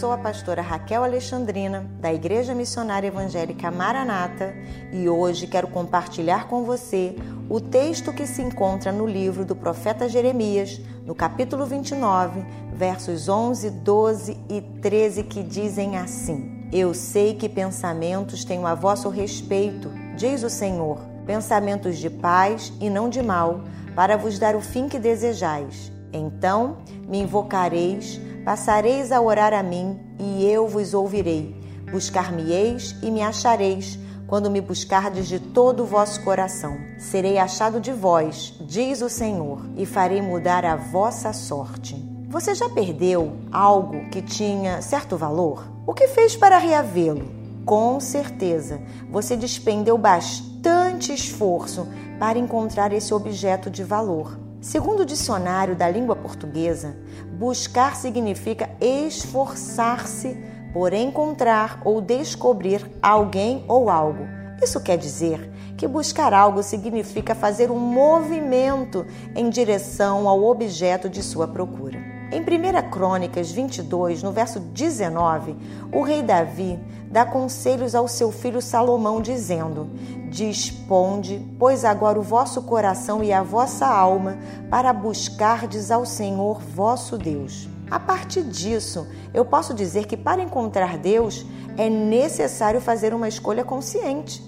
sou a pastora Raquel Alexandrina, da Igreja Missionária Evangélica Maranata, e hoje quero compartilhar com você o texto que se encontra no livro do profeta Jeremias, no capítulo 29, versos 11, 12 e 13, que dizem assim: Eu sei que pensamentos tenho a vosso respeito, diz o Senhor, pensamentos de paz e não de mal, para vos dar o fim que desejais. Então me invocareis Passareis a orar a mim, e eu vos ouvirei. Buscar-me-eis e me achareis, quando me buscardes de todo o vosso coração. Serei achado de vós, diz o Senhor, e farei mudar a vossa sorte. Você já perdeu algo que tinha certo valor? O que fez para reavê-lo? Com certeza, você despendeu bastante esforço para encontrar esse objeto de valor. Segundo o dicionário da língua portuguesa, buscar significa esforçar-se por encontrar ou descobrir alguém ou algo. Isso quer dizer que buscar algo significa fazer um movimento em direção ao objeto de sua procura. Em 1 Crônicas 22, no verso 19, o rei Davi dá conselhos ao seu filho Salomão, dizendo: Disponde, pois agora o vosso coração e a vossa alma para buscardes ao Senhor vosso Deus. A partir disso, eu posso dizer que para encontrar Deus é necessário fazer uma escolha consciente,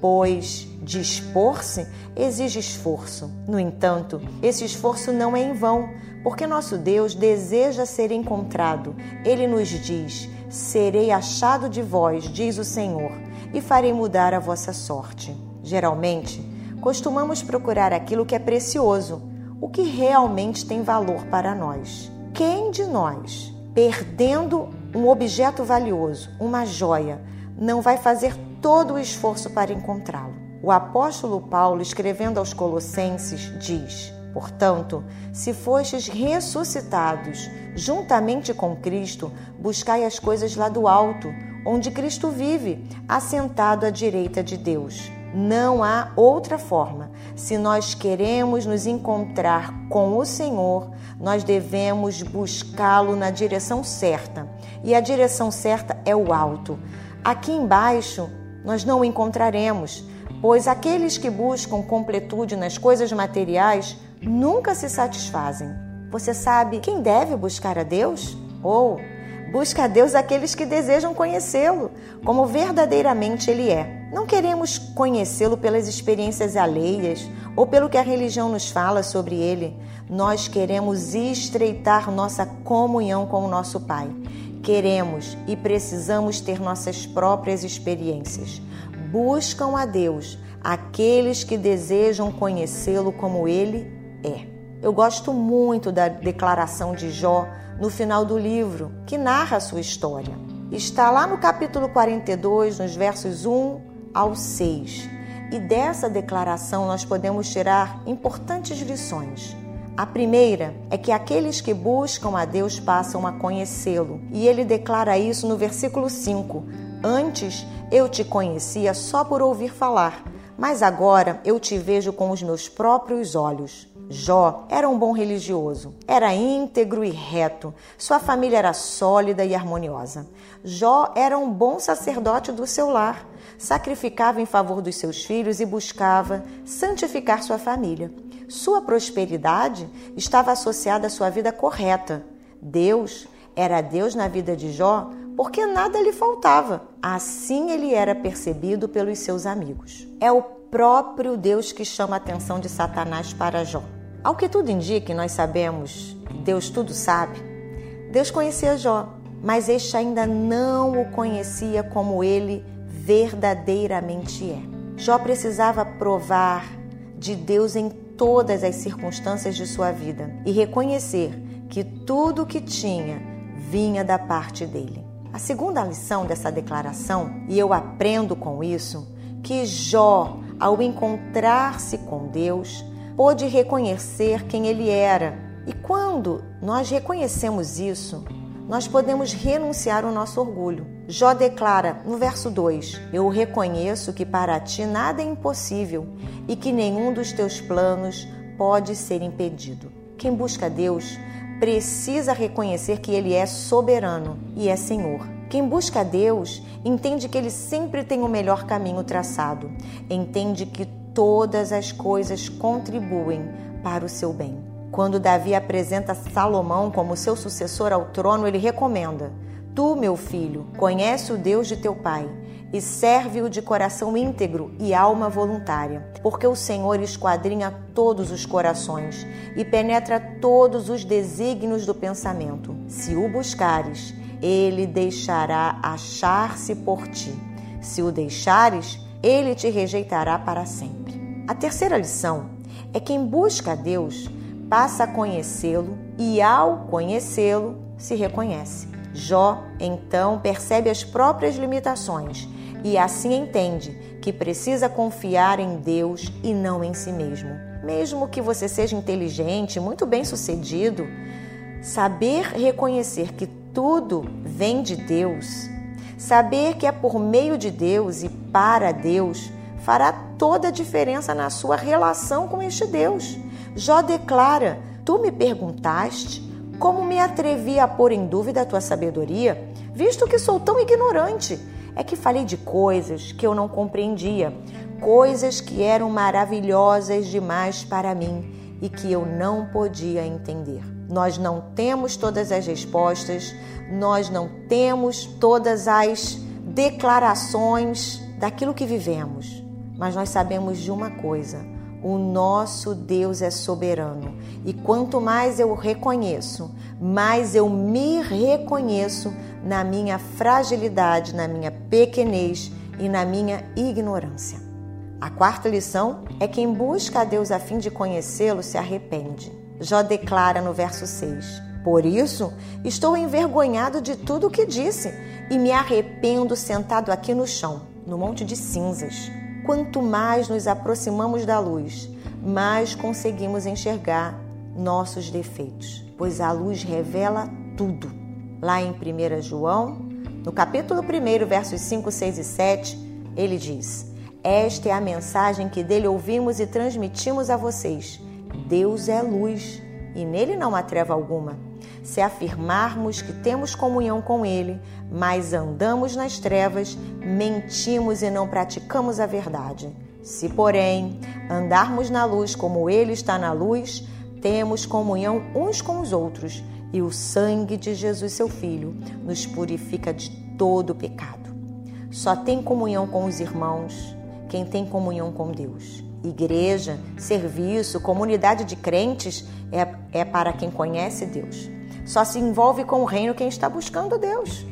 pois dispor-se exige esforço. No entanto, esse esforço não é em vão, porque nosso Deus deseja ser encontrado. Ele nos diz: Serei achado de vós, diz o Senhor, e farei mudar a vossa sorte. Geralmente, costumamos procurar aquilo que é precioso, o que realmente tem valor para nós. Quem de nós, perdendo um objeto valioso, uma joia, não vai fazer todo o esforço para encontrá-lo? O apóstolo Paulo, escrevendo aos Colossenses, diz: Portanto, se fostes ressuscitados juntamente com Cristo, buscai as coisas lá do alto, onde Cristo vive, assentado à direita de Deus. Não há outra forma. Se nós queremos nos encontrar com o Senhor, nós devemos buscá-lo na direção certa. E a direção certa é o alto. Aqui embaixo nós não o encontraremos, pois aqueles que buscam completude nas coisas materiais nunca se satisfazem. Você sabe quem deve buscar a Deus? Ou busca a Deus aqueles que desejam conhecê-lo, como verdadeiramente Ele é. Não queremos conhecê-lo pelas experiências alheias ou pelo que a religião nos fala sobre Ele. Nós queremos estreitar nossa comunhão com o nosso Pai. Queremos e precisamos ter nossas próprias experiências. Buscam a Deus aqueles que desejam conhecê-lo como Ele é. Eu gosto muito da declaração de Jó no final do livro, que narra a sua história. Está lá no capítulo 42, nos versos 1 ao 6. E dessa declaração nós podemos tirar importantes lições. A primeira é que aqueles que buscam a Deus passam a conhecê-lo. E ele declara isso no versículo 5. Antes eu te conhecia só por ouvir falar, mas agora eu te vejo com os meus próprios olhos. Jó era um bom religioso, era íntegro e reto, sua família era sólida e harmoniosa. Jó era um bom sacerdote do seu lar, sacrificava em favor dos seus filhos e buscava santificar sua família. Sua prosperidade estava associada à sua vida correta. Deus era Deus na vida de Jó porque nada lhe faltava. Assim ele era percebido pelos seus amigos. É o próprio Deus que chama a atenção de Satanás para Jó. Ao que tudo indica, nós sabemos, Deus tudo sabe, Deus conhecia Jó, mas este ainda não o conhecia como ele verdadeiramente é. Jó precisava provar de Deus em todas as circunstâncias de sua vida e reconhecer que tudo o que tinha vinha da parte dele. A segunda lição dessa declaração, e eu aprendo com isso, que Jó, ao encontrar-se com Deus, pôde reconhecer quem ele era. E quando nós reconhecemos isso, nós podemos renunciar ao nosso orgulho. Jó declara no verso 2: Eu reconheço que para ti nada é impossível e que nenhum dos teus planos pode ser impedido. Quem busca Deus precisa reconhecer que ele é soberano e é Senhor. Quem busca Deus entende que ele sempre tem o melhor caminho traçado, entende que todas as coisas contribuem para o seu bem. Quando Davi apresenta Salomão como seu sucessor ao trono, ele recomenda: Tu, meu filho, conhece o Deus de teu pai e serve-o de coração íntegro e alma voluntária, porque o Senhor esquadrinha todos os corações e penetra todos os desígnios do pensamento. Se o buscares, ele deixará achar-se por ti. Se o deixares, ele te rejeitará para sempre. A terceira lição é quem busca a Deus passa a conhecê-lo e, ao conhecê-lo, se reconhece. Jó, então, percebe as próprias limitações e assim entende que precisa confiar em Deus e não em si mesmo. Mesmo que você seja inteligente, muito bem sucedido, saber reconhecer que tudo vem de Deus, saber que é por meio de Deus e para Deus, fará toda a diferença na sua relação com este Deus. Jó declara: Tu me perguntaste como me atrevi a pôr em dúvida a tua sabedoria, visto que sou tão ignorante é que falei de coisas que eu não compreendia, coisas que eram maravilhosas demais para mim e que eu não podia entender. Nós não temos todas as respostas, nós não temos todas as declarações daquilo que vivemos, mas nós sabemos de uma coisa: o nosso Deus é soberano. E quanto mais eu reconheço, mais eu me reconheço na minha fragilidade, na minha pequenez e na minha ignorância. A quarta lição é quem busca a Deus a fim de conhecê-lo se arrepende. Jó declara no verso 6: Por isso estou envergonhado de tudo o que disse e me arrependo sentado aqui no chão, no monte de cinzas. Quanto mais nos aproximamos da luz, mais conseguimos enxergar nossos defeitos, pois a luz revela tudo. Lá em 1 João, no capítulo 1, versos 5, 6 e 7, ele diz: Esta é a mensagem que dele ouvimos e transmitimos a vocês. Deus é luz e nele não há treva alguma. Se afirmarmos que temos comunhão com Ele, mas andamos nas trevas, mentimos e não praticamos a verdade. Se, porém, andarmos na luz como Ele está na luz, temos comunhão uns com os outros, e o sangue de Jesus, seu Filho, nos purifica de todo pecado. Só tem comunhão com os irmãos quem tem comunhão com Deus. Igreja, serviço, comunidade de crentes é, é para quem conhece Deus. Só se envolve com o reino quem está buscando Deus.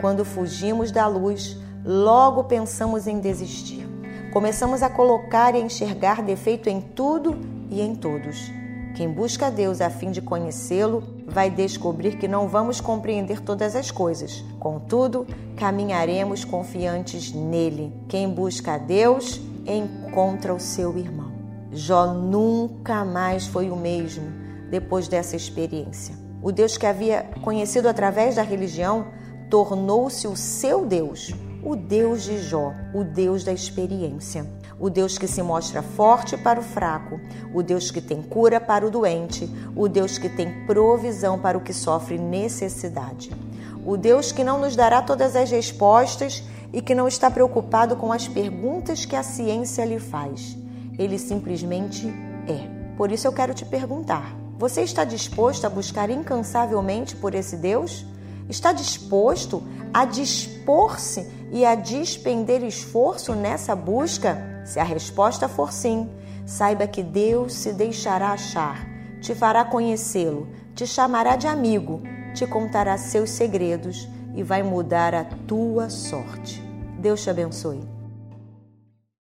Quando fugimos da luz, logo pensamos em desistir. Começamos a colocar e enxergar defeito em tudo e em todos. Quem busca Deus a fim de conhecê-lo vai descobrir que não vamos compreender todas as coisas. Contudo, caminharemos confiantes nele. Quem busca Deus encontra o seu irmão. Jó nunca mais foi o mesmo depois dessa experiência. O Deus que havia conhecido através da religião tornou-se o seu Deus, o Deus de Jó, o Deus da experiência, o Deus que se mostra forte para o fraco, o Deus que tem cura para o doente, o Deus que tem provisão para o que sofre necessidade, o Deus que não nos dará todas as respostas e que não está preocupado com as perguntas que a ciência lhe faz. Ele simplesmente é. Por isso eu quero te perguntar: você está disposto a buscar incansavelmente por esse Deus? Está disposto a dispor-se e a despender esforço nessa busca? Se a resposta for sim, saiba que Deus se deixará achar, te fará conhecê-lo, te chamará de amigo, te contará seus segredos e vai mudar a tua sorte. Deus te abençoe.